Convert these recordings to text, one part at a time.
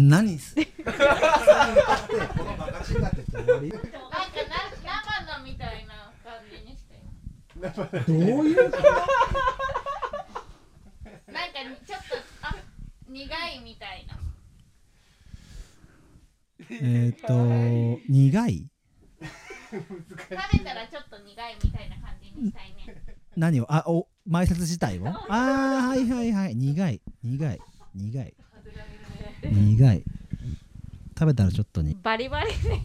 何す？なんかな生のみたいな感じにしてどういう？なんかちょっとあ苦いみたいな。えっ、と苦い？食べたらちょっと苦いみたいな感じにしたいね。何を？あお前説自体を？ああはいはいはい。苦い。苦い。苦い苦い。食べたらちょっとに。バリバリで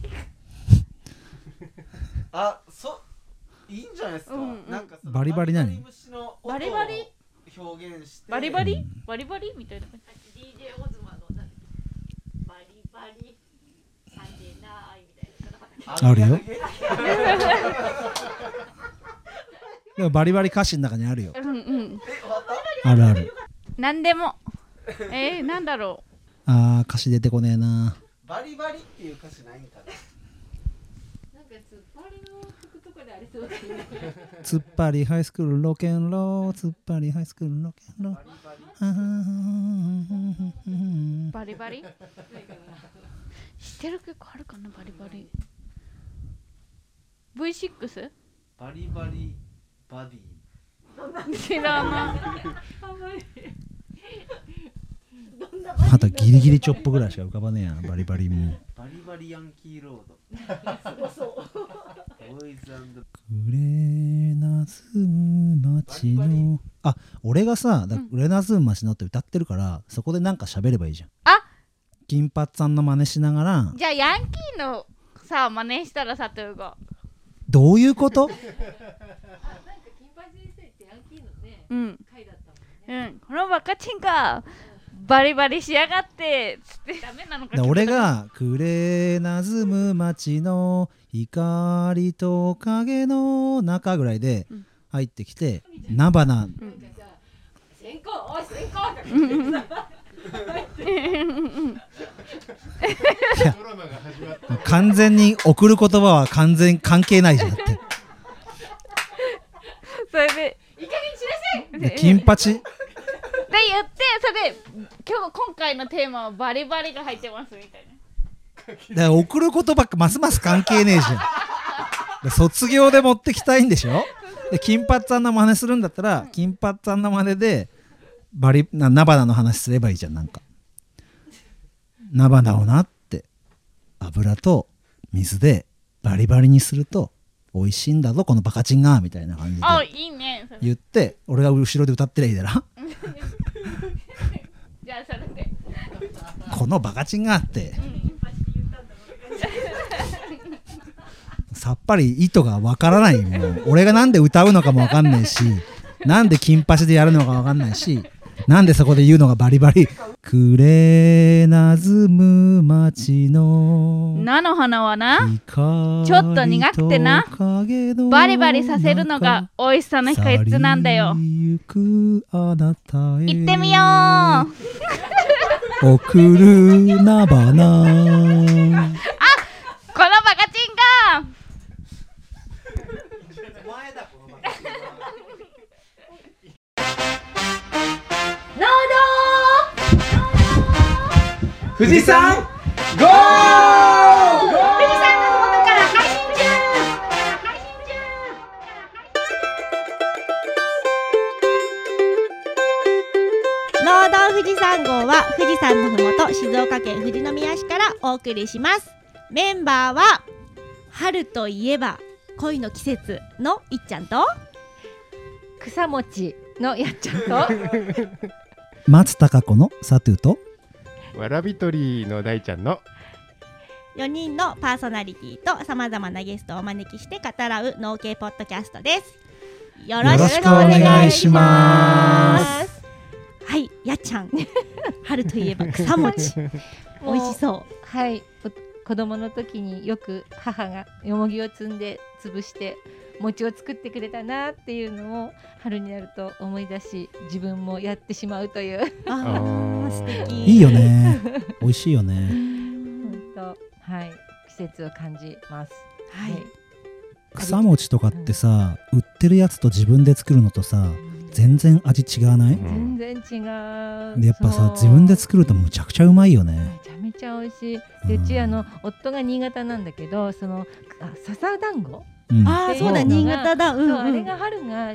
あそいいんじゃないですか、うんうん。なんかそのバリバリ何？虫の音をバリバリ？表現して。バリバリ、うん。バリバリ？みたいな。感 DJ オズマのなんだっけバリバリさんでないみたいなあるよ。えでもバリバリ歌詞の中にあるよ。じうんうん。あるある。なんでも。えー、なんだろあー歌詞出てこねえな。バリバリっていう歌詞ないんかな。なんか突っ張りの曲とかでありそうだよね突っ張りハイスクールロケンロー。突っ張りハイスクールロケンロー。バリバリ？あーうバリバリ？知ってる曲あるかな？バリバリ。V6? バリバリバディ。知らない。あとギリギリチョップぐらいしか浮かばねえやバリバリもバリバリヤンキーロード。すごそうボーイズくれなずむ街バリバの。あ俺がさだうん。くれなずむ街のって歌ってるからそこでなんか喋ればいいじゃん。あ。金髪さんの真似しながら。じゃあヤンキーのさ真似したらさというがどういうこと？なんか金八先生ってヤンキーのねうん。回だったもんね。うん。このバカチンがバリバリしやがってつって。ダメなのかで俺が「くれなずむ街の光と影の中」ぐらいでうん。入ってきて菜花。なん。かさ先行おい先行完全に送る言葉は完全関係ないじゃんだって。それでいい加減にしなさい。で金八。で言ってそれで今日今回のテーマはバリバリが入ってますみたいな。で送る言葉ますます関係ねえじゃん。で 卒業で持ってきたいんでしょ？で金髪さんの真似するんだったら金髪さんの真似でバリな菜花の話すればいいじゃんなんか。菜花をなって油と水でバリバリにすると美味しいんだぞこのバカチンがみたいな感じで。あいいねそれ。言って俺が後ろで歌ってりゃいいだろじゃあそれで。このバカチンがって。さっぱり意図がわからない。もう俺がなんで歌うのかもわかんないしなんで金八でやるのかわかんないしなんでそこで言うのがバリバリ。くれなずむ街の菜の花はなちちょっと苦くてなバリバリさせるのが美味しさの秘訣なんだよ。行ってみよう。送るなばな。このバカチンが富士山ゴー！富士山の麓から配信中農道富士山号は富士山のふもと静岡県富士宮市からお送りしますメンバーは春といえば恋の季節のいっちゃんと草餅のやっちゃんと松たか子のサトゥとわらびとりの大ちゃんの4人のパーソナリティとさまざまなゲストをお招きして語らう農系ポッドキャストです。よろしくお願いします。はいやっちゃん。春といえば草餅。美味しそうはいお子供の時によく母がよもぎを摘んで潰して餅を作ってくれたなっていうのを春になると思い出し自分もやってしまうという。あ素敵。いいよね。美味しいよね。本当はい季節を感じます。はい。草餅とかってさ売ってるやつと自分で作るのとさ全然味違わない？うん。全然違う。でやっぱさ自分で作るとむちゃくちゃうまいよね。めちゃめ美味しい。でうちあの夫が新潟なんだけどそのあ笹団子うん。ああそうだ新潟だ。うんそうあうんれが春があ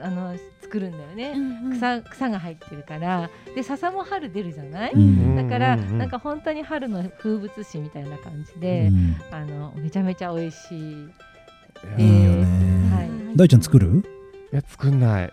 あの作るんだよね、うんうん。草草が入ってるから。で笹も春出るじゃない、うんだから、うんうんうん。なんか本当に春の風物詩みたいな感じうで、ん。あのめちゃめちゃ美味しい。いやいいよはねい。大ちゃん作る？いや作んない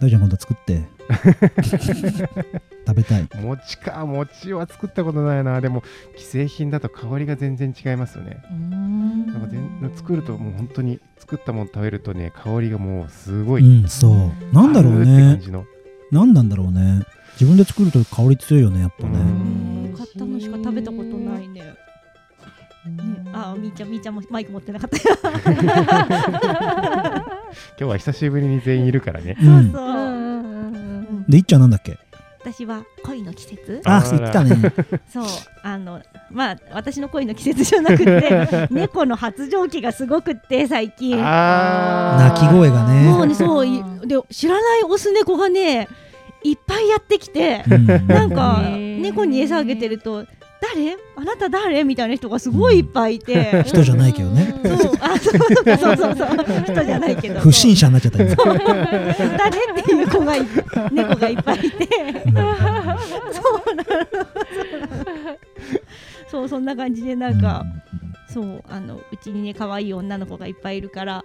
大ちゃん今度作って。食べたい。餅か。餅は作ったことないな。でも既製品だと香りが全然違いますよね。うーん。なんか全作るともう本当に作ったもの食べるとね香りがもうすごうい、んそう。なんだろう春ってね感じの。なんなんだろうね。自分で作ると香り強いよねやっぱうね。うん。買ったのしか食べたことないね。うんね、あーみーちゃんみーちゃんもマイク持ってなかったよ。今日は久しぶりに全員いるからね。うんそう。うん。うでいっちゃんなんだっけ？私は恋の季節。あ言ったね。そうあのまあ私の恋の季節じゃなくて 猫の発情期がすごくって最近。あ鳴き声がね。もうねそういで知らないオス猫がねいっぱいやってきてうん。なんか猫に餌あげてると誰？あなた誰？みたいな人がすごいいっぱいいて、人じゃないけどね。そう。あそうそうそうそう。人じゃないけど。不審者になっちゃった今誰？っていう子がい猫がいっぱいいて。うん。そうなの。そう。なのそうそんな感じでなんか、そうあのうちにね可愛い女の子がいっぱいいるから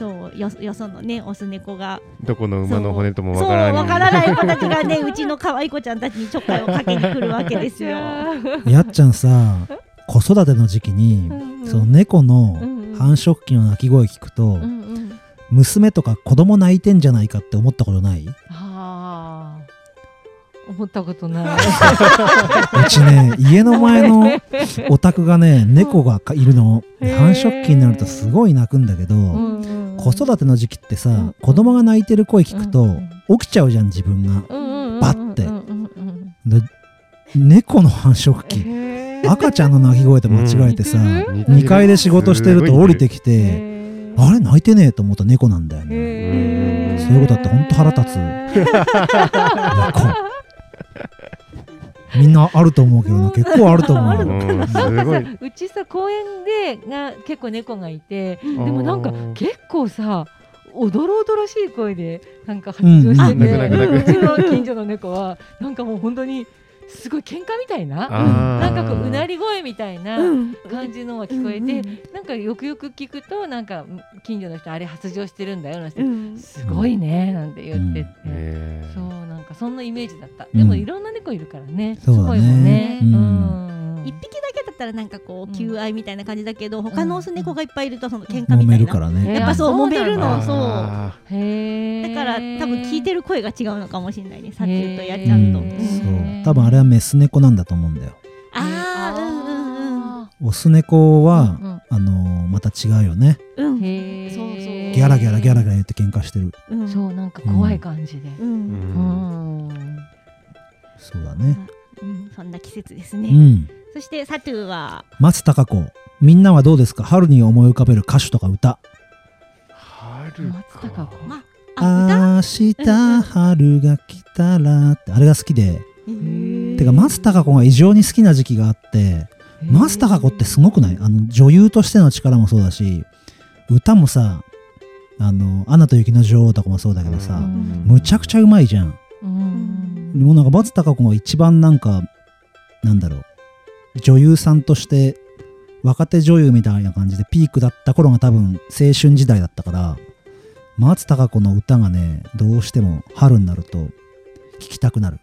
そうよよそのねオス猫が。どこの馬の骨ともわからない。わからない子たちがね うちの可愛い子ちゃんたちにちょっかいをかけに来るわけですよ。やっちゃんさ子育ての時期にうんうん。その猫の繁殖期の鳴き声聞くとうんうん娘とか子供泣いてんじゃないかって思ったことない？うああ思ったことない。ちね家の前の お宅がね猫がいるの。繁殖期になるとすごい泣くんだけどうんうん子育ての時期ってさん。子供が泣いてる声聞くとうん。起きちゃうじゃん自分が。うんうんうんバッて。うんうんうんで猫の繁殖期。赤ちゃんの鳴き声と間違えてさ似てる？似てる2階で仕事してると降りてきてへー。あれ泣いてねえと思った猫なんだよね。そういうことあってほんと腹立つ。猫みんなあると思うけどな。結構あると思うよ。うん。すごい。うちさ公園でが結構猫がいて。でもなんか結構さおどろおどろしい声でなんか発情してて、うちの近所の猫はなんかもう本当にすごい喧嘩みたいななんかこううなり声みたいなうん。感じのが聞こえて、なんかよくよく聞くとなんか近所の人あれ発情してるんだよなんて、うん。すごいねなんて言ってて、そうなんかそんなイメージだった、うん。でもいろんな猫いるからねすごいもんね。一匹ったらなんかこうん。う求愛みたいな感じだけど他のオス猫がいっぱいいるとその喧嘩揉みたいな。めるからね。やっぱそう揉めるのそう。だから多分聞いてる声が違うのかもしれないねサチューとやっちゃんと、へうん。ーそう。多分あれはメス猫なんだと思うんだよ。あーうんうんうんオス猫は、うんあのーまた違うよね。うん。へー。そうそう。ギャラギャラギャラギャラ言って喧嘩してる。うん。そうなんか怖い感じで。ううん。うんん。そうだねうん。そんな季節ですうね、ん。そしてサトゥーは？松たか子。みんなはどうですか？春に思い浮かべる歌手とか歌。春松たか子？まあ明日春が来たらって。あれが好きで。歌てか松たか子が異常に好きな時期があって。松たか子ってすごくない？あの女優としての力もそうだし歌もさあの「アナと雪の女王」とかもそうだけどさ、うん。むちゃくちゃうまいじゃん。うんでもなんか松たか子が一番なんかなんだろう。女優さんとして若手女優みたいな感じでピークだった頃が多分青春時代だったから松たか子の歌がねどうしても春になると聴きたくなる。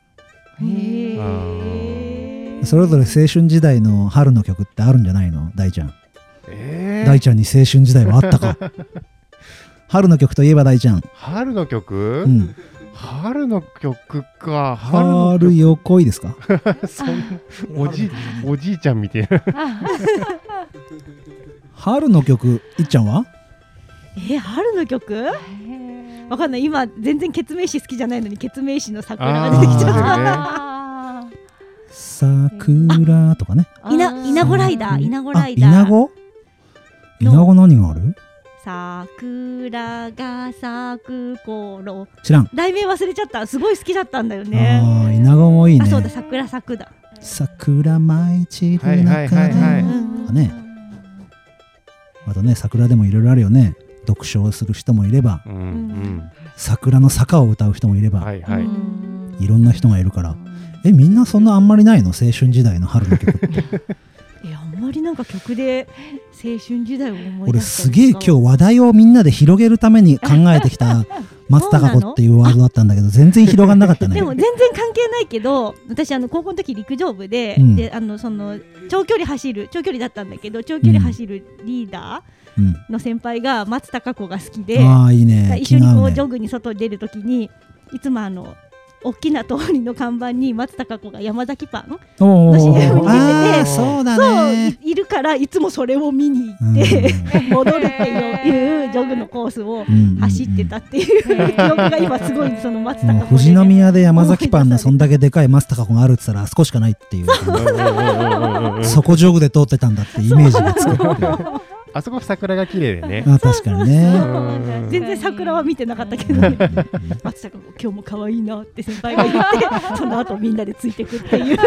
それぞれ青春時代の春の曲ってあるんじゃないの？大ちゃん。えー。大ちゃんに青春時代はあったか。春の曲といえば大ちゃん、春の曲、うん、春の曲か。春よ来いですかおじおじいちゃんみたいな。春の曲いっちゃんは？え春の曲？わかんない。今全然ケツメイシ好きじゃないのにケツメイシの桜が出てきちゃっああ 桜とかね。た稲稲子ライダー稲子ライダー。あ稲子？稲子何がある？桜が咲く頃。知らん。題名忘れちゃった。すごい好きだったんだよね。ああ稲子もいいね。あそうだ桜咲くだ。桜舞い散るはいはい中ではい。はいとかね。あとね桜でもいろいろあるよね。読書をする人もいればうんうん。桜の坂を歌う人もいれば、はいはい。い、ろんな人がいるから。えみんなそんなあんまりないの？青春時代の春の曲って まりなんか曲で青春時代を思い俺出したすげえ今日話題をみんなで広げるために考えてきた松たか子っていうワードだったんだけど全然広がんなかったね。でも全然関係ないけど私あの高校の時陸上部で,、うん。であのその長距離走る長距離だったんだけど長距離走るリーダうんーの先輩が松たか子が好きで、ああいいね。一緒にこうジョグに外に出るときにいつもあの大きな通りの看板に松たか子が山崎パン。の CM に出ててそうだそうねいいるからいつもそれを見に行って、戻るっていういうジョグのコースをうん。走ってたっていう記憶が今すごいその松たか子で富士宮で山崎パンのそんだけでかい松たか子があるって言ったらあそこしかないっていう。そこジョグで通ってたんだってイメージがつくってあそこ桜が綺麗でね。あ確かにね。うん全然桜は見てなかったけど。ね松たか子今日も可愛いなって先輩が言って その後みんなでついてくっていう。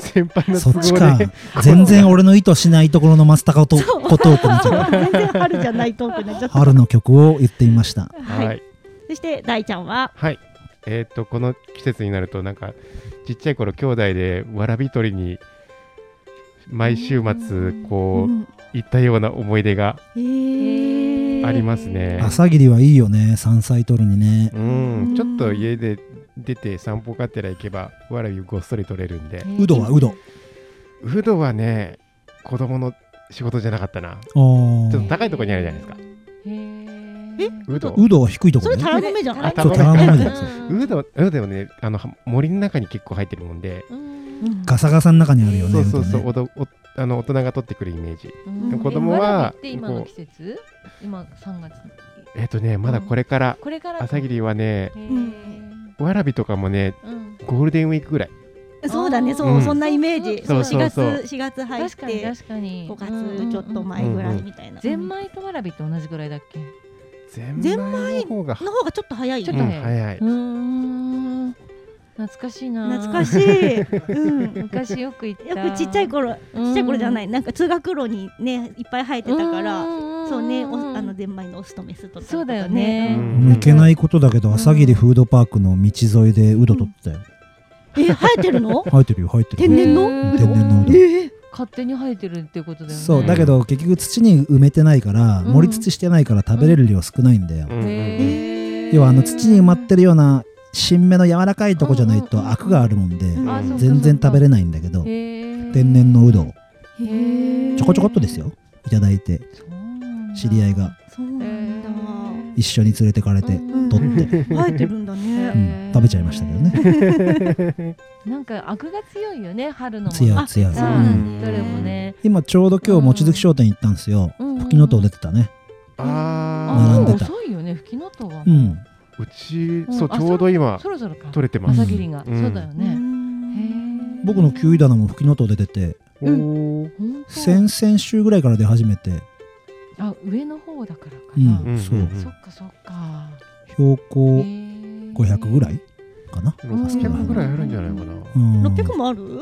先輩のそっちか。で全然俺の意図しないところの松たか子と小トークになっちゃった。全然春じゃないトークになっちゃった。春の曲を言ってみました。はい。そして大ちゃんは？はい。えっとこの季節になるとなんかちっちゃい頃兄弟でわらび取りに毎週末こう行ったような思い出がありますね。朝霧はいいよね山菜取るにね。うん。ちょっと家で出て散歩がてら行けばわらびごっそり取れるんで。うどはうど。うどはね子供の仕事じゃなかったな。おちょっと高いところにあるじゃないですか。えうど。うどは低いところね。それタラの芽じゃないあそうタラの芽だようどうどはねあのは森の中に結構入ってるもんで。ガサガサの中にあるよねそうそうそううおどおあの大人が取ってくるイメージ。うん。子供は今の季節？今3月。えっ、とねまだこれから。これからか。朝霧はねわらびとかもねうん。ゴールデンウィークぐらい。そうだね。そう、うん。そんなイメージ。そうそうそう。4月4月入っ確かにて確かに。5月ちょっと前ぐらいみたいな、ゼンマイとわらびって同じぐらいだっけ？ゼンマイの方がの方がちょっと早いよちょっとね、うん早い。うーん懐かしいな。懐かしい、うん、昔よく行った。よくちっちゃい頃ちっちゃい頃じゃない。なんか通学路にねいっぱい生えてたからそうねおあのゼンマイのオスとメスとそうだよね。うん。いけないことだけど朝霧フードパークの道沿いでうど取って。たよえ生えてるの？生えてるよ生えてる天然の？うん天然のうど。勝手に生えてるってことだよね。そうだけど結局土に埋めてないからうん。盛り土してないから食べれる量少ないんだよ。うんうんうんへー。要はあの土に埋まってるような新芽の柔らかいとこじゃないとアクがあるもんで全然食べれないんだけど天然のうどへー。ちょこちょこっとですよ。いただいて。知り合いが。一緒に連れてかれてうん取って、生えてるんだうね、ん、食べちゃいましたけどね。なんかアクが強いよね春のもの。強い強い、さあうん。どれもね。今ちょうど今日望月商店行ったんですよ。うん吹きのとう出てたね。あ並んでた。遅いよね吹きのとは。うん。ーうちそうあちょうど今そろそろか。取れてます。朝霧が。うん。そうだよね。僕のキウイ棚も吹きのとう出て先々週ぐらいから出始めて。あ上の方だからかうんなうんそううん。そっかそっか。標高へー。500ぐらいかな？600ぐらいあるんじゃないかな。うん。600もある？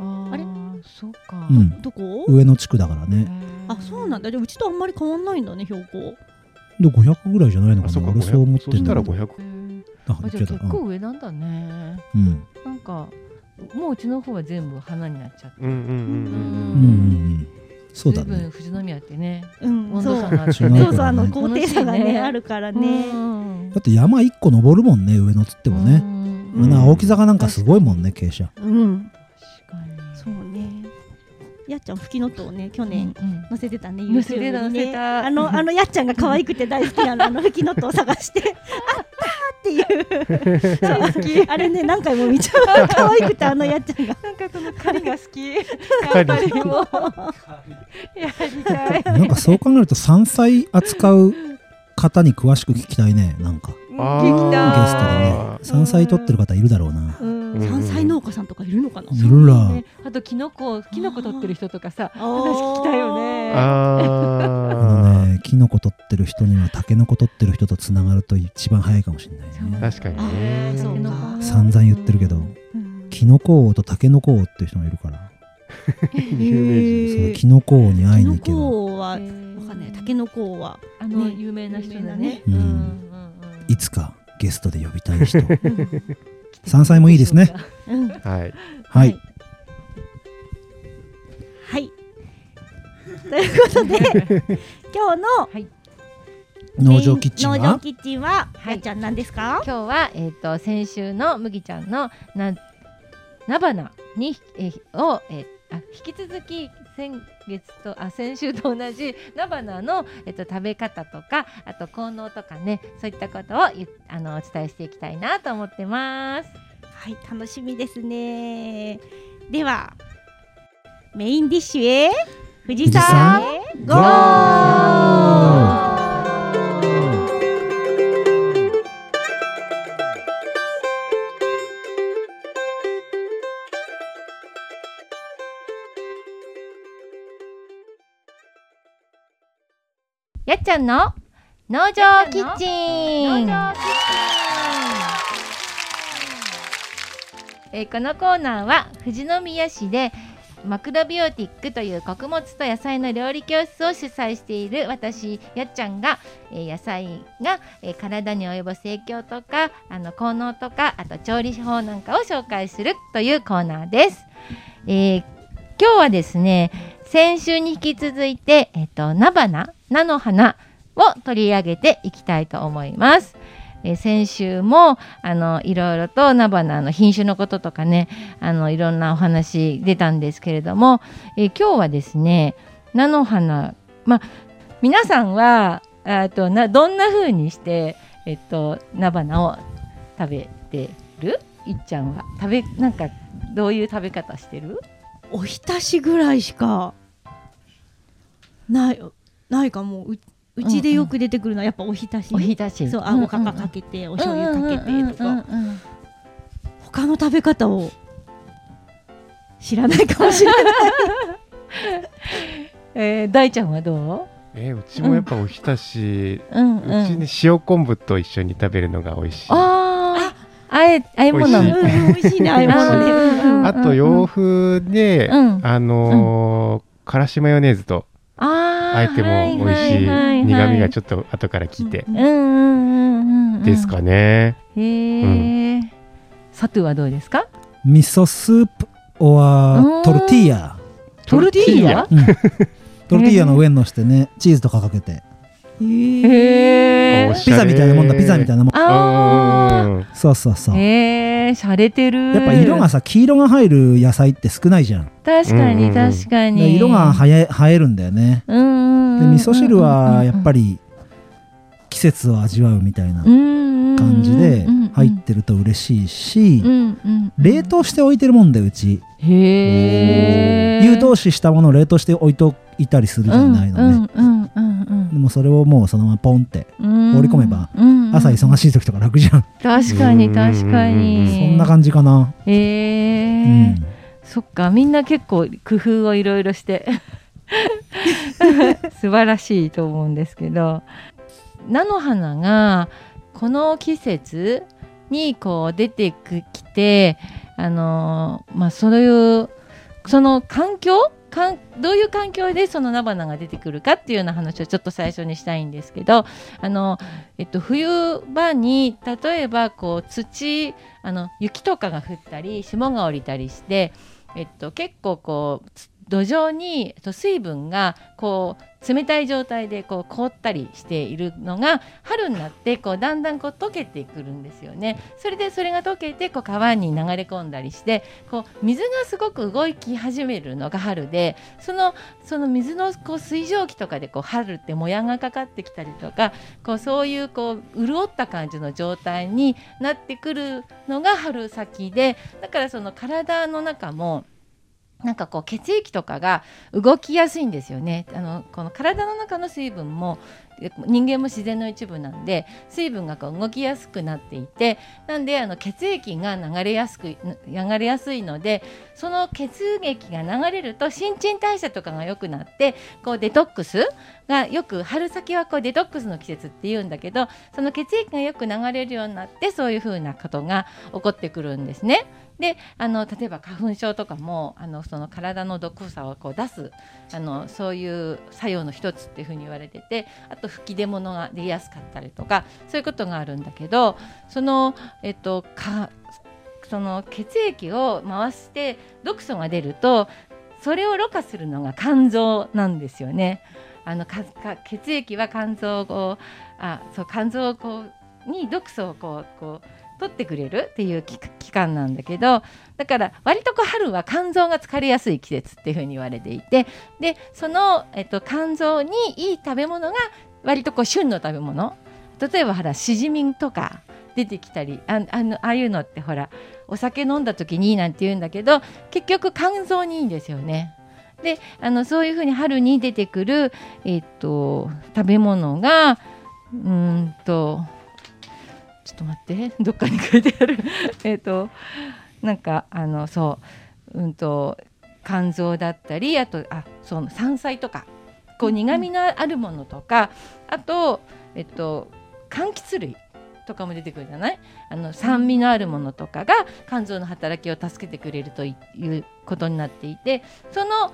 ああれ？ーそっか。うん。どこ？上の地区だからへねー。あそうなんだ。じゃあうちとあんまり変わんないんだね標高で500ぐらいじゃないのかあそっかな俺そう思って500そしたらんだけど500へー。ああじゃ結構上なんだね。うん。うんなんかもううちの方は全部花になっちゃって。うんうんうんうんうん。うんそうだね。富士宮ってねうん温そう度差がそう。ねそうあのね高低差がねね。あるからね。うん。だって山一個登るもんね上のつってもね。うん。あの青木坂なんかすごいもんね傾斜。うんやっちゃん吹きのとをね去年うん載せてたね載せて YouTube たにねあのあの やっちゃんが可愛くて大好きなのあの吹きのとを探して あったーっていう。そう。好きあれね何回も見ちゃう。可愛くてあのやっちゃんが。なんかこの狩りが好き。やっぱりもう。やり。たいなんかそう考えると山菜扱う方に詳しく聞きたいねなんかあゲストでね山菜取ってる方いるだろうな。山菜農家さんとかいるのかな？いるら。ねあとキノコキノコ取ってる人とかさ話聞きたいよね。あ あのねキノコ取ってる人にはタケノコ取ってる人とつながると一番早いかもしれないね。ー確かにね。か。散々言ってるけどうん。キノコ王とタケノコ王っていう人がいるから。有名人。キノコ王に会いキノに行けば。コ王はわかんない。タケノコ王はあの、ね有名な人だね。ね。うん。うん。うんいつかゲストで呼びたい人。山菜もいいですね。うんはい。はい。はい。ということで 今日のはい。農場キッチンは？農場キッチンは、はい。ちゃんなんですか？今日は、えっと先週の麦ちゃんのな菜花に、えを、えあ引き続き先月とあ先週と同じ 菜花の、えっと食べ方とかあと効能とかねそういったことをゆあのお伝えしていきたいなと思ってます。はい楽しみですねではメインディッシュへ富士山へゴーっちゃんの農場キッチンえーこのコーナーは富士宮市でマクロビオティックという穀物と野菜の料理教室を主催している私やっちゃんが、えー野菜が、えー体に及ぼす影響とかあの効能とかあと調理法なんかを紹介するというコーナーです。えー今日はですね先週に引き続いて、えっと菜花菜の花を取り上げていきたいと思います。え先週もあのいろいろと菜花の品種のこととかねあのいろんなお話出たんですけれども、え今日はですね菜の花まあ皆さんはあとなどんな風にしてえっと菜花を食べてる？いっちゃんは。食べなんかどういう食べ方してる？おひたしぐらいしかない。ないかもうううちでよく出てくるのはやっぱおひたし、おひたし。そうあおかかかけてお醤油かけてとか。うん他の食べ方を知らないかもしれない。えー、大ちゃんはどえーうちもやっぱおひたし、う、うん。うちね塩昆布と一緒に食べるのが美味しい。ああああえあえ物。美味しい。うん美味しいねああいうものねうんうん。と洋風で、うん。あのーからしマヨネーズとあーあえても美味しい苦味がちょっと後からきて。うんうんうんうんうん。ですかね、へえ、サトゥはどうですか？味噌スープ or トルティーヤ、トルティーヤ？うん、トルティーヤの上にのしてねチーズとかかけてへえピザみたいなもんだピザみたいなもん。あうんそうそうそう。あへえ洒落てる。やっぱ色がさ黄色が入る野菜って少ないじゃん。確かに確かでに。色がはえ映えるんだよね。で味噌汁はやっぱり季節を味わうみたいな感感じで入ってると嬉しいし冷凍して置いてるもんでうち。へえ湯通ししたものを冷凍して置いといたりするじゃないのね。うんうんうんでもそれをもうそのままポンってうん。放り込めば朝忙しい時とか楽じゃん。確かに確かに。そんな感じかな。へえうん。そっかみんな結構工夫をいろいろして。素晴らしいと思うんですけど。菜の花がこの季節にこう出てきてあのーまあそういうその環境かんどういう環境でその菜花が出てくるかっていうような話をちょっと最初にしたいんですけどあの、えっと、冬場に例えばこう土あの雪とかが降ったり霜が降りたりして、えっと、結構こう土壌に水分がこう冷たい状態でこう凍ったりしているのが春になってこうだんだんこう溶けてくるんですよね。それでそれが溶けてこう川に流れ込んだりしてこう水がすごく動き始めるのが春でそのその水のこう水蒸気とかでこう春ってもやがかかってきたりとかこうそういうこう潤った感じの状態になってくるのが春先でだからその体の中もなんかこう血液とかが動きやすいんですよね。あのこの体の中の水分も人間も自然の一部なんで水分がこう動きやすくなっていてなんであの血液が流れやすく流れやすいのでその血液が流れると新陳代謝とかが良くなってこうデトックスがよく春先はこうデトックスの季節って言うんだけどその血液がよく流れるようになってそういうふうなことが起こってくるんですね。であの例えば花粉症とかもあのその体の毒素をこう出すあのそういう作用の一つっていうふうに言われててあと吹き出物が出やすかったりとかそういうことがあるんだけどそのえっとかその血液を回して毒素が出るとそれをろ過するのが肝臓なんですよね。あのかか血液は肝臓をあそう肝臓をこうに毒素をこうこう取ってくれるっていう期間なんだけどだから割と春は肝臓が疲れやすい季節っていうふうに言われていてでその、えっと、肝臓にいい食べ物が割とこう旬の食べ物例えばほらしじみとか出てきたりああのああいうのってほらお酒飲んだ時にいいなんて言うんだけど結局肝臓にいいんですよね。であのそういうふうに春に出てくる、えっと食べ物がうんとちょっと待って。どっかに書いてある。えっとなんかあのそう。うんと肝臓だったりあとあそう山菜とか。こう苦みのあるものとか、あとえっと柑橘類とかも出てくるじゃない？あの酸味のあるものとかが肝臓の働きを助けてくれるということになっていて。その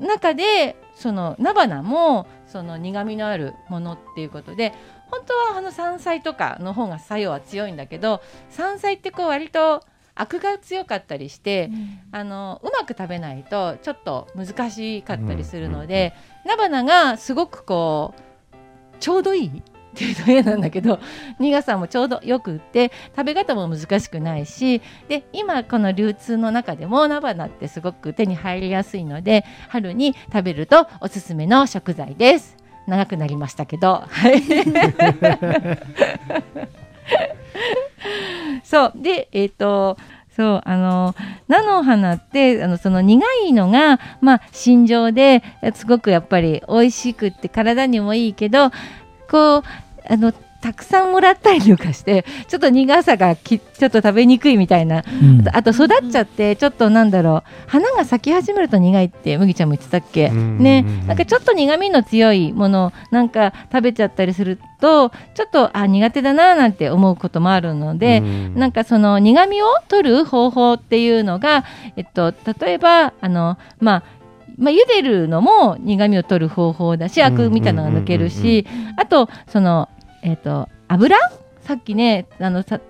中でその菜花もその苦みのあるものっていうことで本当はあの山菜とかの方が作用は強いんだけど山菜ってこう割とアクが強かったりして、あのうまく食べないとちょっと難しかったりするので、菜花がすごくこうちょうどいいっていうと変なんだけど 苦さもちょうどよくって食べ方も難しくないしで今この流通の中でも菜花ってすごく手に入りやすいので春に食べるとおすすめの食材です。長くなりましたけど、はい。そうでえっ、とそうあの菜の花ってあのその苦いのがまあ心情ですごくやっぱり美味しくって体にもいいけどこうあのたくさんもらったりとかしてちょっと苦さがきちょっと食べにくいみたいな。うん。あと育っちゃってちょっとなんだろう花が咲き始めると苦いって麦ちゃんも言ってたっけ？うん。ね。なんかちょっと苦味の強いものなんか食べちゃったりするとちょっとあ苦手だななんて思うこともあるので、うん。なんかその苦味を取る方法っていうのが、えっと、例えばあのまあまあ、茹でるのも苦味を取る方法だしアクみたいなのが抜けるしあとその、えっと、油？さっきねあのさ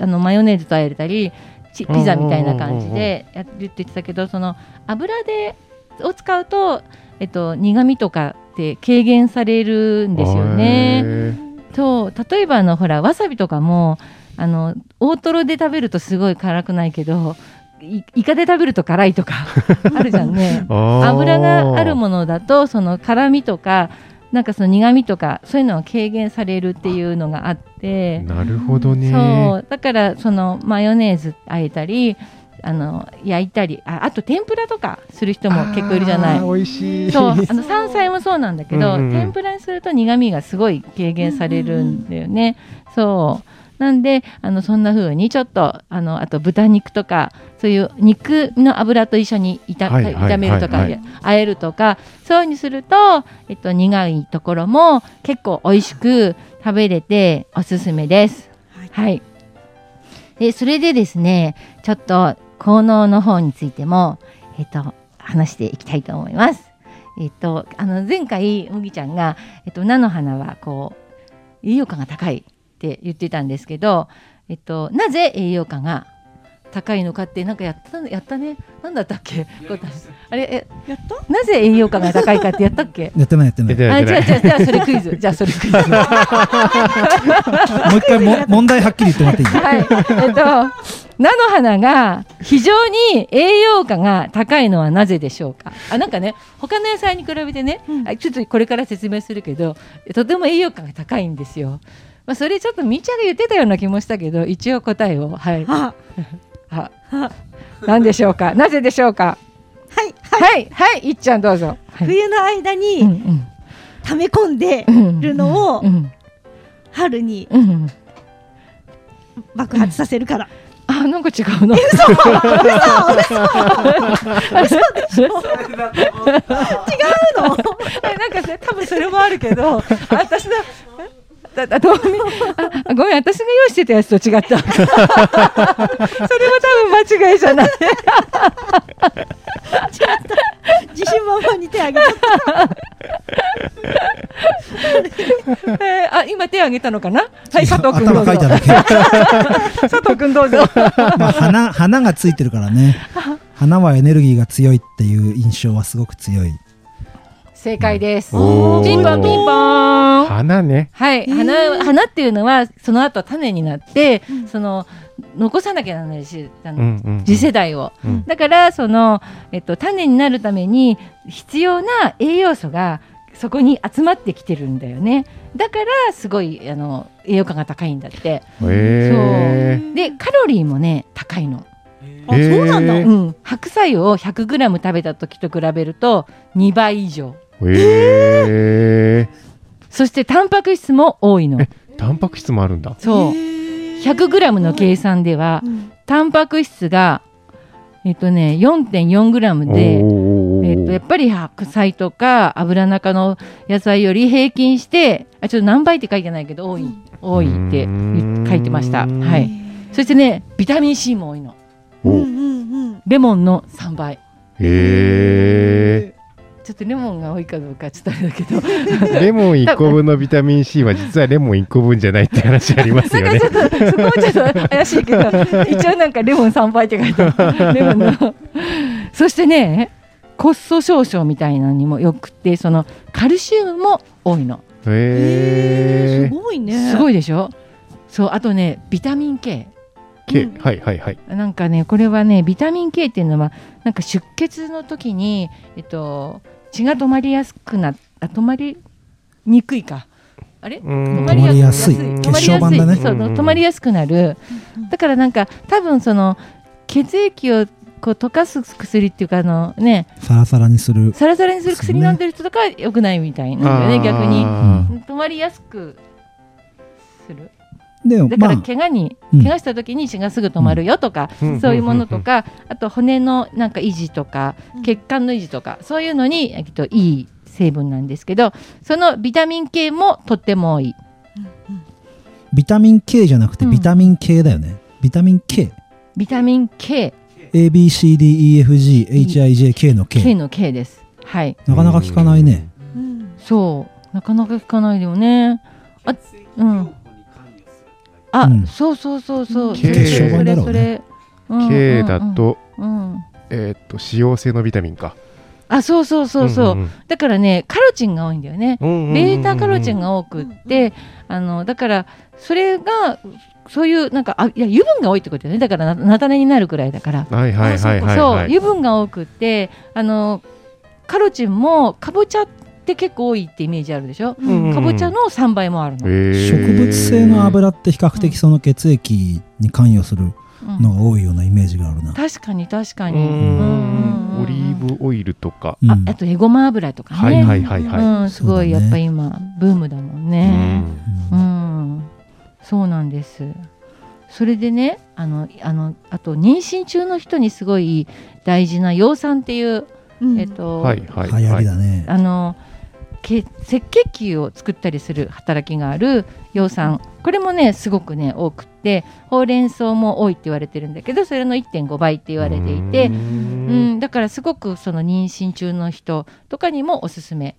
あのマヨネーズとあえたりチピザみたいな感じでやるって言ってたけどその油でを使うと、えっと、苦味とかって軽減されるんですよね。へそう例えばあのほらわさびとかもあの大トロで食べるとすごい辛くないけどいイカで食べると辛いとか あるじゃんね。油があるものだとその辛みとかなんかその苦味とかそういうのが軽減されるっていうのがあって。なるほどね。そう。だからそのマヨネーズあえたりあの焼いたりああと天ぷらとかする人も結構いるじゃない。美味しい。そう。あの山菜もそうなんだけど、うんうんうん。天ぷらにすると苦味がすごい軽減されるんだよね。そうなんであのそんな風にちょっとあのあと豚肉とかそういう肉の油と一緒に炒,、はいはい炒めるとか、はいはいあえるとかそういう風にすると、えっと、苦いところも結構美味しく食べれておすすめです。はい、でそれでですねちょっと効能の方についても、えっと、話していきたいと思います。えっと、あの前回麦ちゃんが、えっと、菜の花はこう栄養価が高いって言ってたんですけど、えっと、なぜ栄養価が高いのかってなんかやったやったね。なんだったっけ？あれえやった？なぜ栄養価が高いかってやったっけ？やってないやってない。出てないあじゃあ出てないじゃあじゃあそれクイズ。じゃあそれクイズ。もう一回も問題はっきり言ってもらっていい？はい、えっと、菜の花が非常に栄養価が高いのはなぜでしょうか？あ、なんかね、他の野菜に比べてね、あちょっとこれから説明するけど、とても栄養価が高いんですよ。まあ、それちょっとみーちゃんが言ってたような気もしたけど、一応答えを、はい。あは、なんでしょうか？なぜでしょうか？はいはい。はい、はい、いっちゃんどうぞ。はい、冬の間うんに溜め込んでうんうんるのをうん。春にうんうん。爆発させるから。あ、なんか違うの。嘘！嘘！嘘！嘘！違うの？えなんかね多分それもあるけどあ私のだだとああごめん私が用意してたやつと違った それは多分間違いじゃない 自信満々に手あげちゃっえーあ今手挙げたのかな？はい佐藤君どうぞ頭書いただけ。佐藤君どうぞ まあ、花、花がついてるからね。花はエネルギーが強いっていう印象はすごく強い。正解です。ピンポンピンポーン。花ね。はい、花花っていうのはその後種になって、その残さなきゃならないしあの、うんうんうん。次世代を、うん。だからその、えっと、種になるために必要な栄養素がそこに集まってきてるんだよね。だからすごいあの栄養価が高いんだって。へえでカロリーもね高いの、た。あ、そうなんだ。へうん、白菜を 100g 食べた時と比べると2倍以上へえそしてタンパク質も多いの。タンパク質もあるんだ。そう。100g の計算ではうん。タンパク質がえっとね 4.4g でおーえっとやっぱり白菜とか油中の野菜より平均してあちょっと何倍って書いてないけど多い多いって言書いてました。うんはい。そしてねビタミン C も多いの。うんうんうん。レモンの3倍。へちょっとレモンが多いかどうかちょっとあれだけど。え レモン1個分のビタミン C は実はレモン1個分じゃないって話ありますよね。そこもちょっと怪しいけど 一応なんかレモン3倍って書いてある。レモンの。そしてねコスト少々みたいなのにもよくてそのカルシウムも多いの。へえすごいね。すごいでしょ？そうあとねビタミン K けはいはいはい。なんかねこれはねビタミン K っていうのはなんか出血の時に、えっと、血が止まりやすくなあ止まりにくいか。あれ？うん。止まりやすい。止まりやすい。血小板だね。止まりやすくなる。だからなんか多分その血液をこう溶かす薬っていうかあのね。サラサラにする。サラサラにする薬飲んでる人とかは良くないみたいなんだよね逆に。あ止まりやすくだからまあ、怪我に、うん。怪我した時に血がすぐ止まるよとか、うん。そういうものとか、あと骨のなんか維持とか、うん。血管の維持とかそういうのにえっといい成分なんですけどそのビタミン系もとっても多い。ビタミン K じゃなくてうん。ビタミン K だよね。ビタミン K。ビタミン K A, B, C, D, E, F, G, H, I, J, K の K K。の K です。はい。なかなか聞かないね。うん。そう。なかなか聞かないよね。あうんあ、うん。そうそうそうそう。K それそれ。K だとえーっと脂溶性のビタミンか。あそうそうそうそう、だからねカロチンが多いんだよね。ベータカロチンが多くって、あのだからそれがそういうなんかあいや油分が多いってことだよね。だからな菜種になるくらいだから、はいはいはいはいそうはい油分が多くってあのカロチンもかぼちゃって結構多いってイメージあるでしょ、うん。うんかぼちゃの3倍もあるの、植物性の油って比較的その血液に関与するうんのが多いようなイメージがあるな。確かに確かうに、オリーブオイルとか。うん。ああとエゴマ油とかね、はいはいはいはい。うん、すごいやっぱり今ブームだもんうね。ん。うん、そうなんです。それでね、あの、あの、あと妊娠中の人にすごい大事な葉酸っていう、うん。えっと、はいはい流行はいりだね。あの。け赤血球を作ったりする働きがある葉酸これもねすごくね多くってほうれん草も多いって言われてるんだけどそれの1.5倍って言われていてううん。ん、だからすごくその妊娠中の人とかにもおすすめ、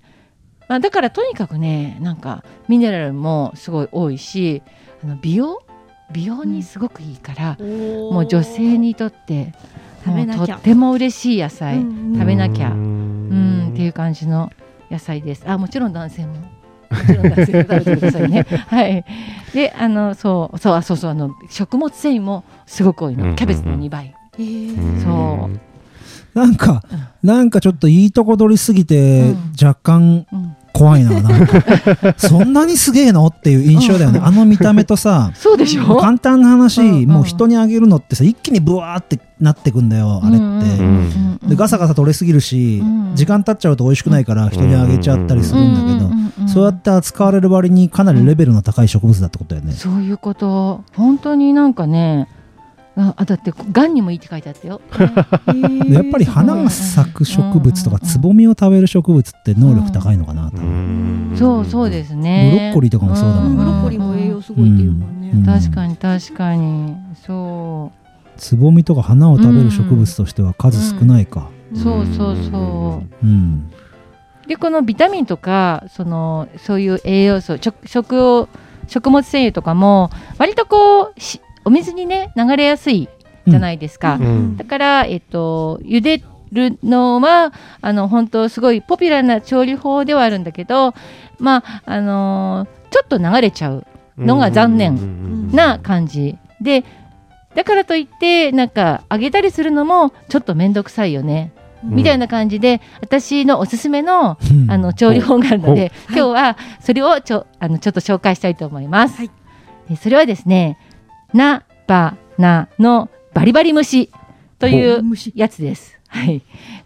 まあ、だからとにかくねなんかミネラルもすごい多いしあの美容？美容にすごくいいから、もう女性にとって食べなきゃ。もうとっても嬉しい野菜、うん食べなきゃ。ううんっていう感じの野菜ですあもちろん男性も。もちろん男性も食べてくださいね。はい。で、あの、そう、そう、あ、そうそう、あの、食物繊維もすごく多いの。うんうんうんキャベツの2倍。へーうんそうなんか、なんかちょっといいとこ取りすぎてうん、若干うん。怖いな。なんかそんなにすげえの？っていう印象だよね。あの見た目とさ、そうでしょ？簡単な話、うんうんもう人にあげるのってさ、一気にブワーってなってくんだよ、あれって。んでガサガサ取れすぎるし、うん時間経っちゃうと美味しくないから人にあげちゃったりするんだけど、どそうやって扱われる割にかなりレベルの高い植物だってことだよね。そういうこと本当になんかねああだってがんにもいいって書いてあったよ。でやっぱり花が咲く植物とかうんつぼみを食べる植物って能力高いのかなと、うん。そうそうですブロね。ッコリーとかもそうだもんね。ブロッコリーも栄養すごいっていうもんね、うん。確かに確かに。そつぼみとか花を食べる植物としては数少ないか。うそうそうそう。うん、でこのビタミンとかそのそういう栄養素食食を食物繊維とかも割とこうしお水にね流れやすいじゃないですか、うん。だからえっと茹でるのはあの本当すごいポピュラーな調理法ではあるんだけどまああのちょっと流れちゃうのが残念な感じ。でだからといってなんか揚げたりするのもちょっと面倒くさいよね、みたいな感じで私のおすすめのあの調理法があるので、今日はそれをちょあのちょっと紹介したいと思います。はい。えそれはですね、ナバナのバリバリ蒸しというやつです。はい、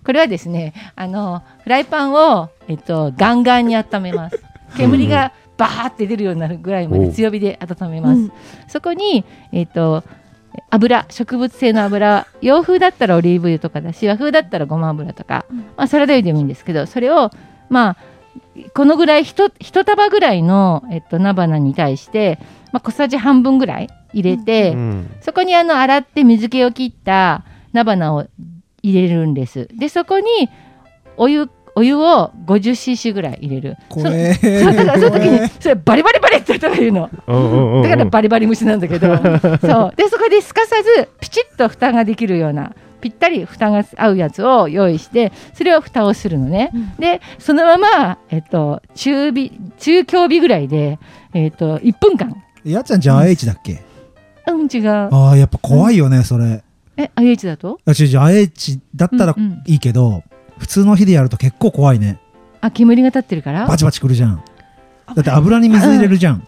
これはですね、あのフライパンをえっとガンガンに温めます。煙がバーって出るようになるぐらいまで強火で温めます。うん。そこにえっと油植物性の油洋風だったらオリーブ油とかだし和風だったらごま油とか、まあ、サラダ油でもいいんですけどそれをまあこのぐらい一一束ぐらいの、えっと、菜花に対して、まあ、小さじ半分ぐらい入れて、うん。そこにあの洗って水気を切った菜花を入れるんです。でそこにお湯お湯を 50cc ぐらい入れる。これそそうだからその時にそれバリバリバリって言ったら言うのうんうんうん。だからバリバリ虫なんだけど。そう。でそこですかさずピチッと蓋ができるようなぴったり蓋が合うやつを用意してそれを蓋をするのね、でそのまま、えっと、中火中強火ぐらいで、えっと、1分間。やっちゃんじゃあ IH だっけ、うん違う。ああやっぱ怖いよねそれ。え IH だと？あ違う違う IH だったらうんうん。いいけど、普通の火でやると結構怖いね。あ煙が立ってるから？バチバチくるじゃん。だって油に水入れるじゃん、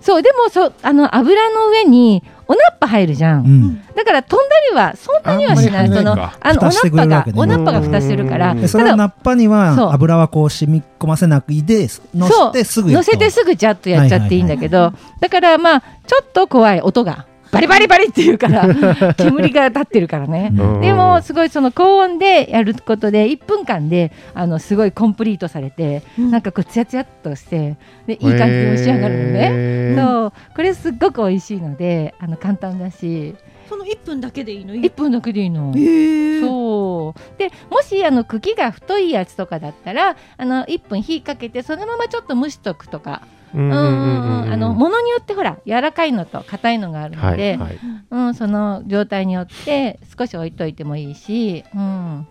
そうでもそあの油の上にお菜っぱ入るじゃん、うん。だから飛んだりはそんなにはしない。あんまりその入らないかあのお蓋してく菜っぱがれるわけねお菜っぱが蓋してるから。うんでそれをナッパにそう。は油はこう染み込ませなくいで乗せてすぐや乗っとせてすぐジャッとやっちゃっていいんだけど、だからまあちょっと怖い音がバリバリバリっていうから 煙が立ってるからね。うん。でもすごいその高温でやることで1分間であのすごいコンプリートされて、なんかこうツヤツヤっとしてでいい感じで蒸し上がるのね。へー。そう。これすっごく美味しいのであの簡単だし。その1分だけでいいの？1分だけでいいの。へえそう。でもしあの茎が太いやつとかだったらあの1分火かけてそのままちょっと蒸しとくとかうんあのものによってほら柔らかいのと硬いのがあるので、はいはい。うん、その状態によって少し置いといてもいいし、うん、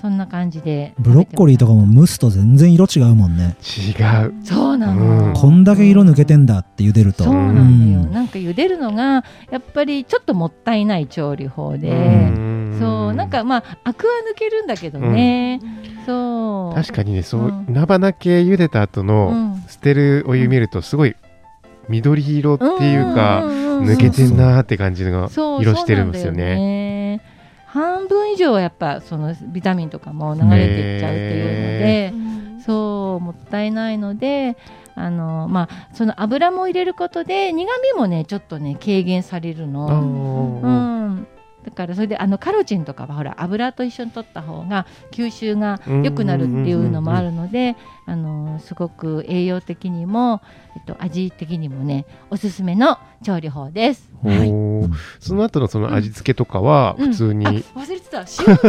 そんな感じでブロッコリーとかも蒸すと全然色違うもんね。違う。そうなの、うん。こんだけ色抜けてんだって茹でると。そうなんだよ、うん。なんか茹でるのがやっぱりちょっともったいない調理法で、ん。そう。なんかまあアクは抜けるんだけどね、そう。確かにねそううん。菜花系茹でた後うのん。捨てるお湯見るとすごい緑色っていうか抜けてんなーって感じの色してるんですよね。ね半分以上はやっぱそのビタミンとかも流れていっちゃうっていうので、そうもったいないのであのまあその油も入れることで苦味もねちょっとね軽減されるあの。うー。んだからそれであのカロチンとかはほら油と一緒に取った方が吸収が良くなるっていうのもあるのであのすごく栄養的にも、えっと、味的にもねおすすめの調理法です。おーその後のその味付けとかはうん。普通に、あ忘れてた。塩塩コ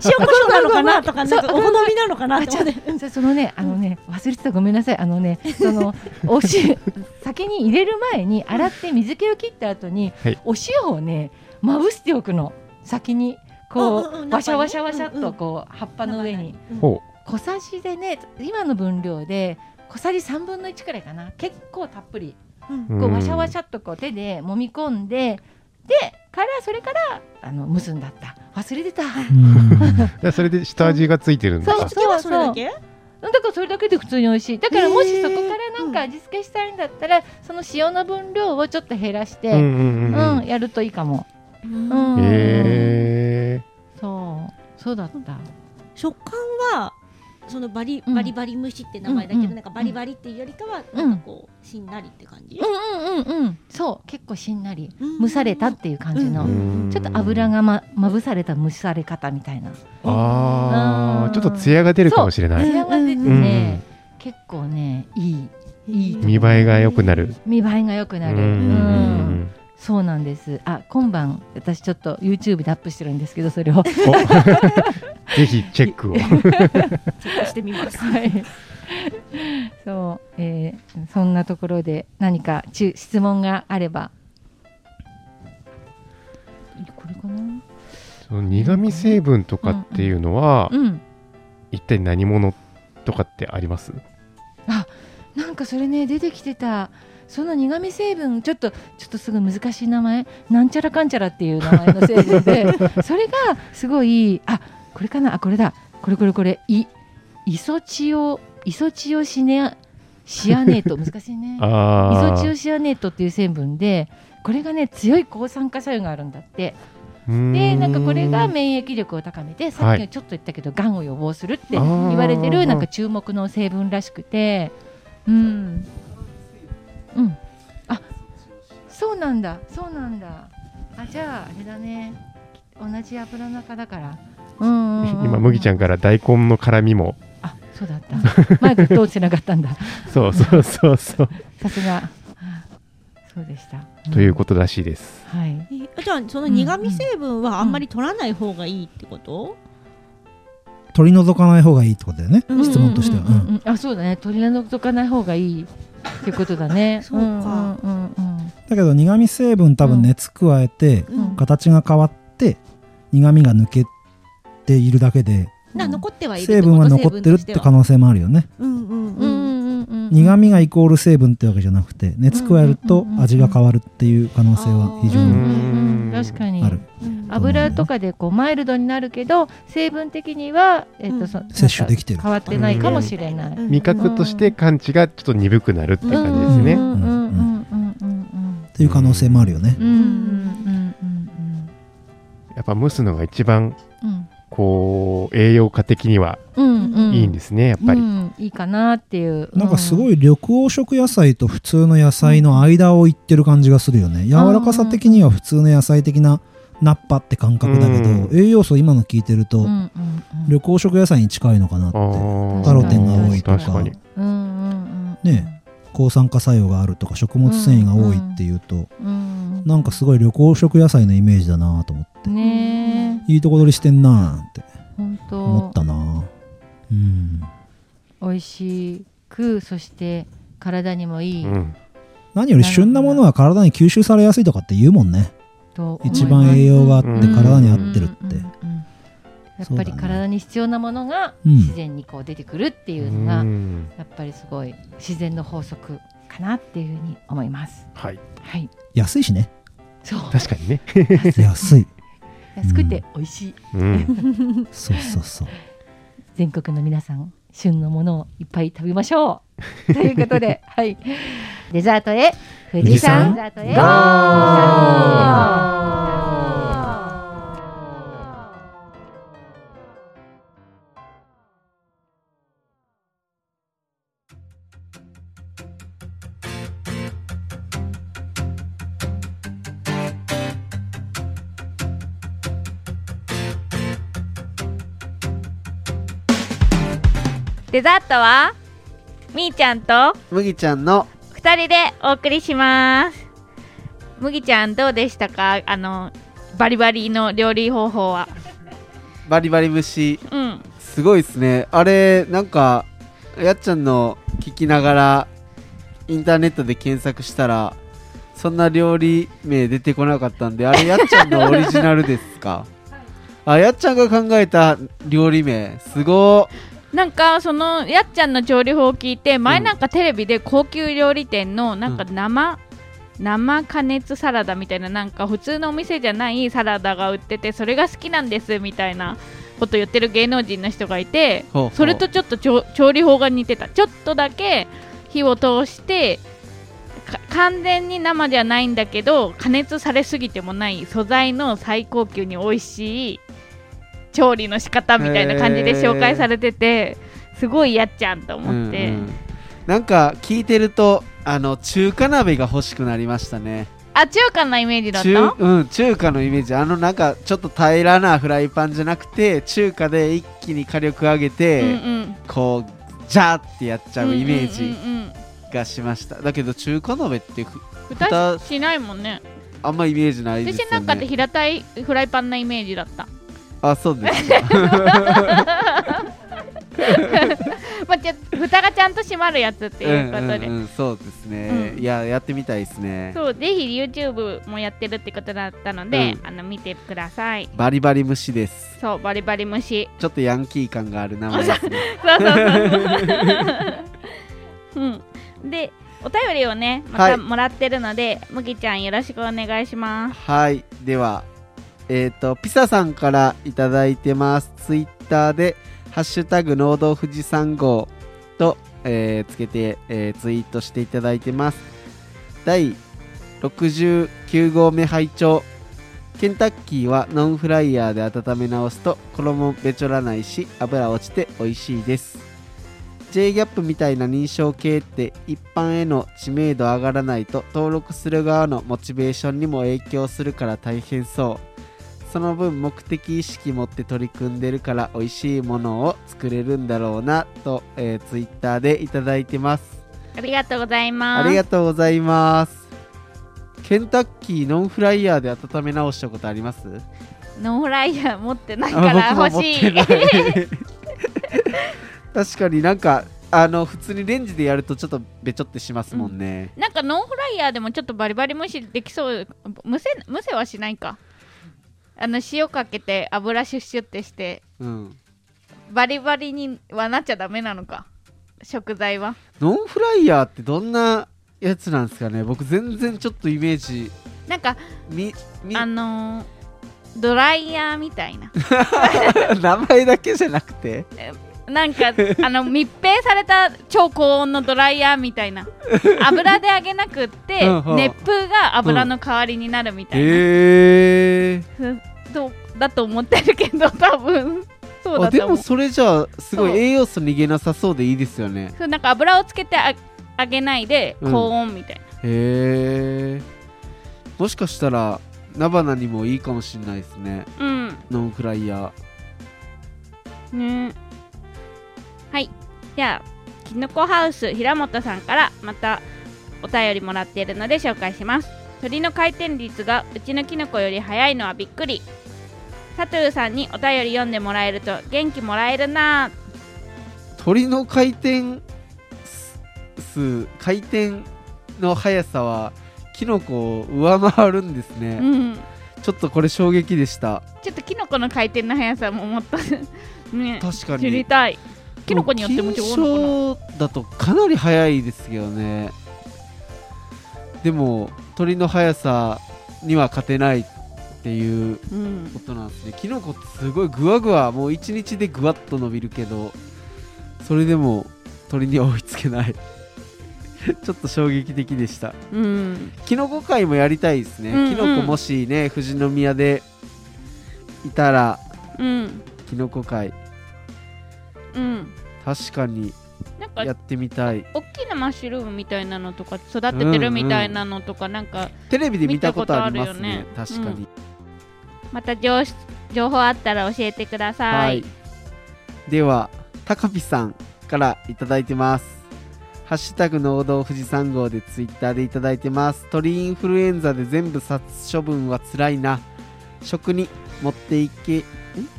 ショウなのかな？とかなお好みなのかな？あとかちょっとそそのねあのね忘れてた。ごめんなさい。あのねそのおし 先に入れる前に洗って水気を切った後に、はい。お塩をねまぶしておくの。先にこうんうんうんうわしゃわしゃわしゃっうんうん。とこう葉っぱの上に。ほ小さじでね今の分量で小さじ3分の1くらいかな。結構たっぷり。うこうわしゃわしゃっとこう手で揉み込んででからそれからあの蒸すんだった。忘れてた。それで下味がついてるんですかそう味付けはそれだけ？だからそれだけで普通に美味しいだからもしそこからなんか味付けしたいんだったら、その塩の分量をちょっと減らして、うんうんうんうん。うんやるといいかも、へそう。そうだった。食感はそのバリうん。バリバリ虫って名前だけど、うん。うんなんかバリバリっていうよりかはうん。なんかこうしんなりって感じ、うんうんうんうん。そう結構しんなり。うん。蒸されたっていう感じの、うん。ちょっと油がままぶされた蒸され方みたいな。うん。ああちょっとツヤが出るかもしれない。艶が出てね、結構ねいい。いい見栄えが良くなる。見栄えが良くなる、うん。うんそうなんです。あ今晩私ちょっと YouTube でアップしてるんですけどそれを。お ぜひチェックを。チェックしてみます。はい。そう、えーそんなところで何かち質問があれば。これかな？その苦味成分とかっていうのは、うん。一体何者とかってあります？なんかそれね出てきてたその苦味成分ちょっとちょっとすごい難しい名前なんちゃらかんちゃらっていう名前の成分でそれがすごいあこれかなあこれだこれこれこれイイソチオイソチオシネアシアネート難しいね。イあソチオシアネートっていう成分でこれがね強い抗酸化作用があるんだって。オでなんかこれが免疫力を高めてさっきちょっと言ったけど、がんを予防するって言われてるなんか注目の成分らしくて。うんうん。あそうなんだ。そうなんだ。あじゃああれだね。同じ油中だから。うんうんうん。うん今麦ちゃんから大根の辛みも。あそうだった。マイク通ってなかったんだ。そうそうそうそう。さすが。そうでした、ん。ということらしいです。はい。えじゃあその苦味成分はあんまり取らない方がいいってこと、取り除かない方がいいってことだよね、うん。質問としては、あそうだね。取り除かない方がいいってことだね。そうか。んうんうんうん。だけど苦味成分多分熱加えて、うん。形が変わって苦味が抜けているだけでな残ってはいるって成分は残ってるって可能性もあるよね、うんうんうんうんうんうんうん苦味がイコール成分ってわけじゃなくて熱加えると味が変わるっていう可能性は非常うんに確かに。ある、うん。油とかでこうマイルドになるけど成分的には、えっとそ摂取できてる。変わってないかもしれない。うん。味覚として感知がちょっと鈍くなるっていう感じですね、うんうんうんうんうんうん。っていう可能性もあるよね、うんうんうんうんやっぱ蒸すのが一番うんこう栄養価的にはいいんですねやっぱり、うんいいかなっていう。なんかすい。ごい緑黄色野菜と普通の野菜の間をいってる感じがするよね。柔らかさ的には普通の野菜的なナッパって感覚だけど、うん。栄養素今の聞いてると、うんうんうん。緑黄色野菜に近いのかなって。カロテンが多いとか。ね抗酸化作用があるとか食物繊維が多いっていうと、うんなんかすごい緑黄色野菜のイメージだなと思って、ねいいとこ取りしてんなーって。思っ当たな。うん。美味しくそして体にもいい。うん。何より旬なものは体に吸収されやすいとかって言うもんね。一番栄養があってうん。体に合ってるって、やっぱり体に必要なものがうん。自然にこう出てくるっていうのがうん。やっぱりすごい自然の法則かなっていうふうに思います。はい。はい、安いしね。そう。確かにね、安い安くて美味しい。うん、そうそうそう。全国の皆さん旬のものをいっぱい食べましょう。ということで、はい、デザートへ富士山富士山デザーデザートはみーちゃんと麦ちゃんの二人でお送りします。麦ちゃんどうでしたか？あのバリバリの料理方法は。バリバリ虫うん。すごいっすね。あれなんかやっちゃんの聞きながらインターネットで検索したらそんな料理名出てこなかったんであれやっちゃんのオリジナルですか？あやっちゃんが考えた料理名。すごなんかそのやっちゃんの調理法を聞いて前なんかテレビで高級料理店のなんか生、生加熱サラダみたいななんか普通のお店じゃないサラダが売っててそれが好きなんですみたいなこと言ってる芸能人の人がいてそれとちょっと調調理法が似てた。ちょっとだけ火を通してか完全に生じゃないんだけど加熱されすぎてもない素材の最高級に美味しい調理の仕方みたいな感じで紹介されててすごいやっちゃんと思って、うんうん。なんか聞いてるとあの中華鍋が欲しくなりましたね。あ中華なイメージだった？中,、うん、中華のイメージ。あのなんかちょっと平らなフライパンじゃなくて中華で一気に火力上げて、うんうん。こうジャーってやっちゃうイメージうんうんうんうん。がしました、だけど中華鍋ってふ蓋蓋しないもんね。あんまイメージないですよ私なんかでね平たいフライパンなイメージだったあそうですか。まあ、じゃ蓋がちゃんと閉まるやつっていうことで、うんうんうん、そうですね、うん。いややってみたいですね。そうぜひ YouTube もやってるってことだったので、うん。あの見てください。バリバリ虫です。そうバリバリ虫。ちょっとヤンキー感がある名前ですね。そうそうそう。うん。でお便りをねまはい。たもらってるので、むぎちゃんよろしくお願いします。はい。ではえっ、とピサさんからいただいてます。ツイッターで「ハッシュタグ農道富士山号」と、えーつけて、えーツイートしていただいてます。第69号目拝聴。ケンタッキーはノンフライヤーで温め直すと衣べちょらないし油落ちて美味しいです。J ギャップみたいな認証系って一般への知名度上がらないと登録する側のモチベーションにも影響するから大変そう。その分目的意識持って取り組んでるから美味しいものを作れるんだろうなと、えー、ツイッターでいただいてます。ありがとうございます。ありがとうございます。ケンタッキーノンフライヤーで温め直したことあります？ノンフライヤー持ってないかあら欲しい。確かになんかあの普通にレンジでやるとちょっとべちょってしますもんね、なんかノンフライヤーでもちょっとバリバリ蒸しできそう。むせむせはしないかあの塩かけて油シュッシュってしてうん。バリバリにはなっちゃダメなのか？食材は。ノンフライヤーってどんなやつなんですかね？僕全然ちょっとイメージなんかみみあのードライヤーみたいな。名前だけじゃなくて？なんかあの密閉された超高温のドライヤーみたいな。油で揚げなくって うんうん。熱風が油の代わりになるみたいな、へえそうだと思ってるけど 多分。そうあでだと思う。もそれじゃあすごい栄養素逃げなさそうでいいですよね。そうなんか油をつけてあ揚げないでうん。高温みたいな、へえもしかしたら菜花にもいいかもしれないですね。うん。ノンフライヤね。はい。じゃあきのこハウス平本さんからまたお便りもらっているので紹介します鳥の回転率がうちのきのこより早いのはびっくり。サトゥーさんにお便り読んでもらえると元気もらえるな。鳥の回転数回転の速さはキノコを上回るんですね、うん。ちょっとこれ衝撃でした。ちょっとキノコの回転の速さももっとね確かに。知りたい。キノコによっても違うのだとかなり速いですけどね。でも鳥の速さには勝てないっていううん。ことなんですね。キノコってすごいグワグワもう1日でグワッと伸びるけどそれでも鳥には追いつけない。ちょっと衝撃的でした。うん。キノコ会もやりたいですね、うんうん。キノコもしね富士宮でいたらうん。キノコ会うん。確かになんかやってみたい。大きなマッシュルームみたいなのとか育ててるみたいなのとか、なんかテレビで見たことあります見ねね。確かに、また情情報あったら教えてください、はい。ではたかぴさんからいただいてます。ハッシュタグ農道富士山号でツイッターでいただいてます。鳥インフルエンザで全部殺処分はつらいな。食に持っていけん？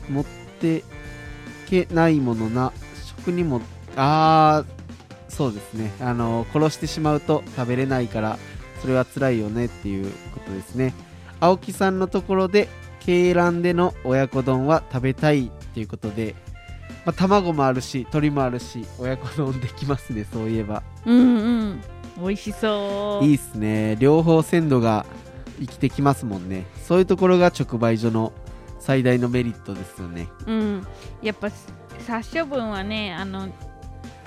持ってけないものな。食にもあーそうですね。あの殺してしまうと食べれないからそれは辛いよねっていうことですね。青木さんのところで鶏卵での親子丼は食べたいっていうことで、まあ、卵もあるし鶏もあるし親子丼できますねそういえば。うんうん。美味しそう。いいっすね。両方鮮度が生きてきますもんね。そういうところが直売所の最大のメリットですよね。うん。やっぱ殺処分はねあの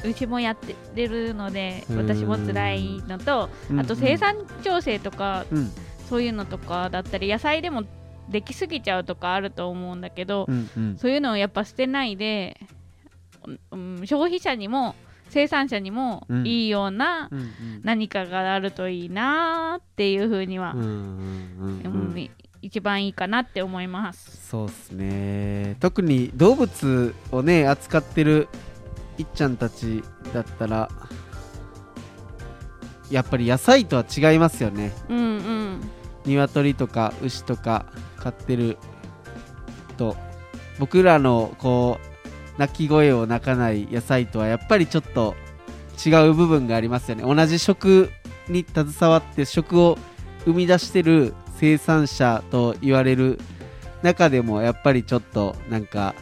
うちもやってるのでうん。私も辛いのとうん。あと生産調整とかうん。そういうのとかだったり野菜でもできすぎちゃうとかあると思うんだけど、うんうん。そういうのをやっぱ捨てないでうん、消費者にも生産者にもうん。いいような何かがあるといいなっていうふうには、うん一番いいかなって思います。そうっすね。特に動物をね扱ってるいっちゃんたちだったらやっぱり野菜とは違いますよね。うんうん。鶏とか牛とか飼ってると僕らのこう鳴き声を鳴かない野菜とはやっぱりちょっと違う部分がありますよね。同じ食に携わって食を生み出してる生産者と言われる中でもやっぱりちょっとなんか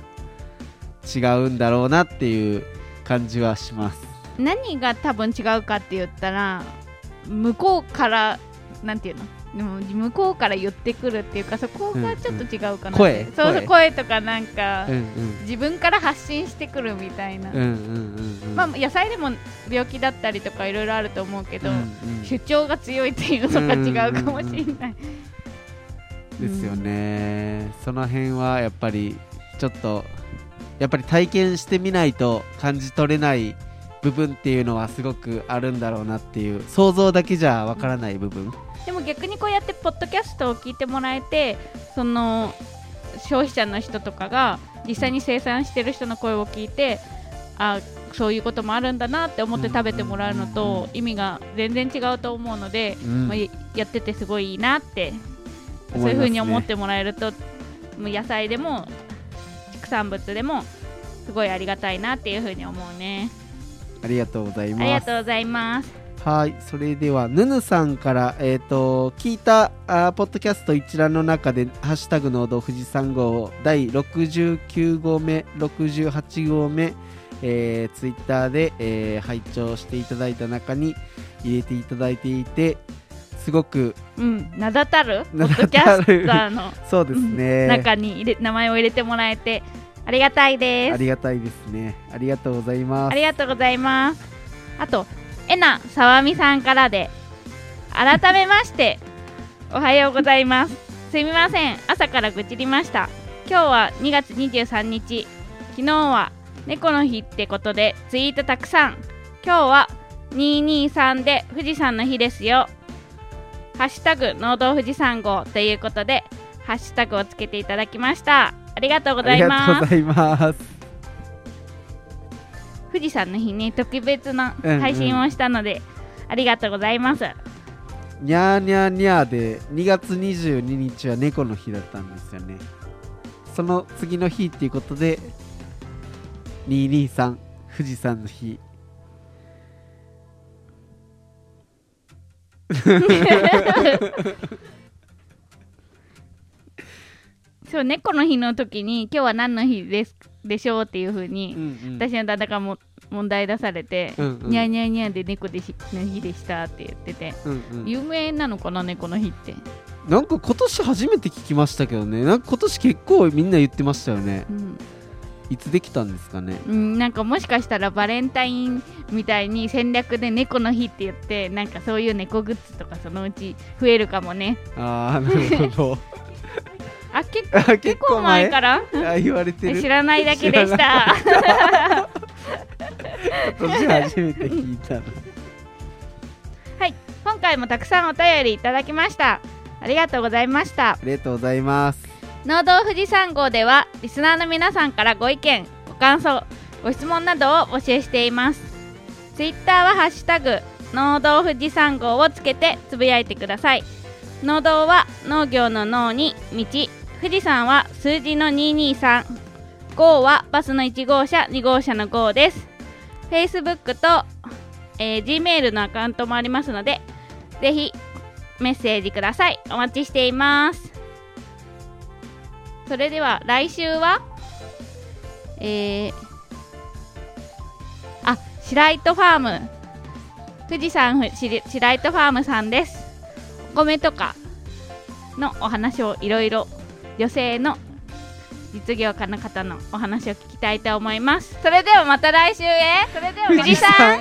違うんだろうなっていう感じはします。何が多分違うかって言ったら向こうからなんていうの？でも向こうから言ってくるっていうかそこがちょっと違うかなって、うん声。そうそう声。とかなんか、うんうん。自分から発信してくるみたいな、うんうんうんうん。まあ野菜でも病気だったりとかいろいろあると思うけど、うんうん。主張が強いっていうのが違うかもしれない、ですよね、その辺はやっぱりちょっとやっぱり体験してみないと感じ取れない部分っていうのはすごくあるんだろうなっていう想像だけじゃわからない部分、でも逆にこうやってポッドキャストを聞いてもらえてその消費者の人とかが実際に生産してる人の声を聞いてあそういうこともあるんだなって思って食べてもらうのと意味が全然違うと思うので、うん。まあ、ややっててすごいいいなってそういうふうに思ってもらえるともう野菜でも畜産物でもすごいありがたいなっていうふうに思うね。ありがとうございありがますとうございます。はいそれではぬぬさんから、えー、と聞いたあーポッドキャスト一覧の中で「ハッシュタグ農道富士山号」第69号目68号目えー、ツイッターで、えー拝聴していただいた中に入れていただいていてすごくうん名だたるポッドキャスターのそうですね、中に入れ名前を入れてもらえてありがたいです。ありがたいですね。ありがとうございます。ありがとうございます。あとえなさわみさんからで改めましておはようございます。すみません。朝から愚痴りました。今日は2月23日。昨日は猫の日ってことでツイートたくさん。今日は223で富士山の日ですよハッシュタグ農道富士山号ということでハッシュタグをつけていただきました。ありがとうございます。がとうございます。富士山の日に特別なうんうん。配信をしたので、ありがとうございます。にゃーにゃーにゃーで2月22日は猫の日だったんですよね。その次の日っていうことで223富士山の日そう猫の日の時に今日は何の日ですでしょうっていう風に、うんうん。私の旦那がも問題出されて、うんうん。にゃーにゃーにで猫でしの日でしたって言ってて、うんうん。有名なのかな猫の日って、なんか今年初めて聞きましたけどね。なんか今年結構みんな言ってましたよね。うんいつできたんですかね？うん、なんかもしかしたらバレンタインみたいに戦略で猫の日って言ってなんかそういう猫グッズとかそのうち増えるかもね。ああなるほど。あ結構あ結結構前から？あ言われてる。知らないだけでし知た今年初めて聞いたの はい今回もたくさんお便りいただきました。ありがとうございました。ありがとうございます農道富士山号ではリスナーの皆さんからご意見ご感想ご質問などを募集しています。ツイッターはハッシュタグ農道富士山号をつけてつぶやいてください。農道は農業の農に道富士山は数字の223号はバスの1号車2号車の号です。Facebook と、えー Gmail のアカウントもありますのでぜひメッセージください。お待ちしています。それでは来週はえー、あ白糸ファーム。富士山白糸ファームさんです。お米とかのお話をいろいろ女性の実業家の方のお話を聞きたいと思います。それではまた来週へ。それでは富士山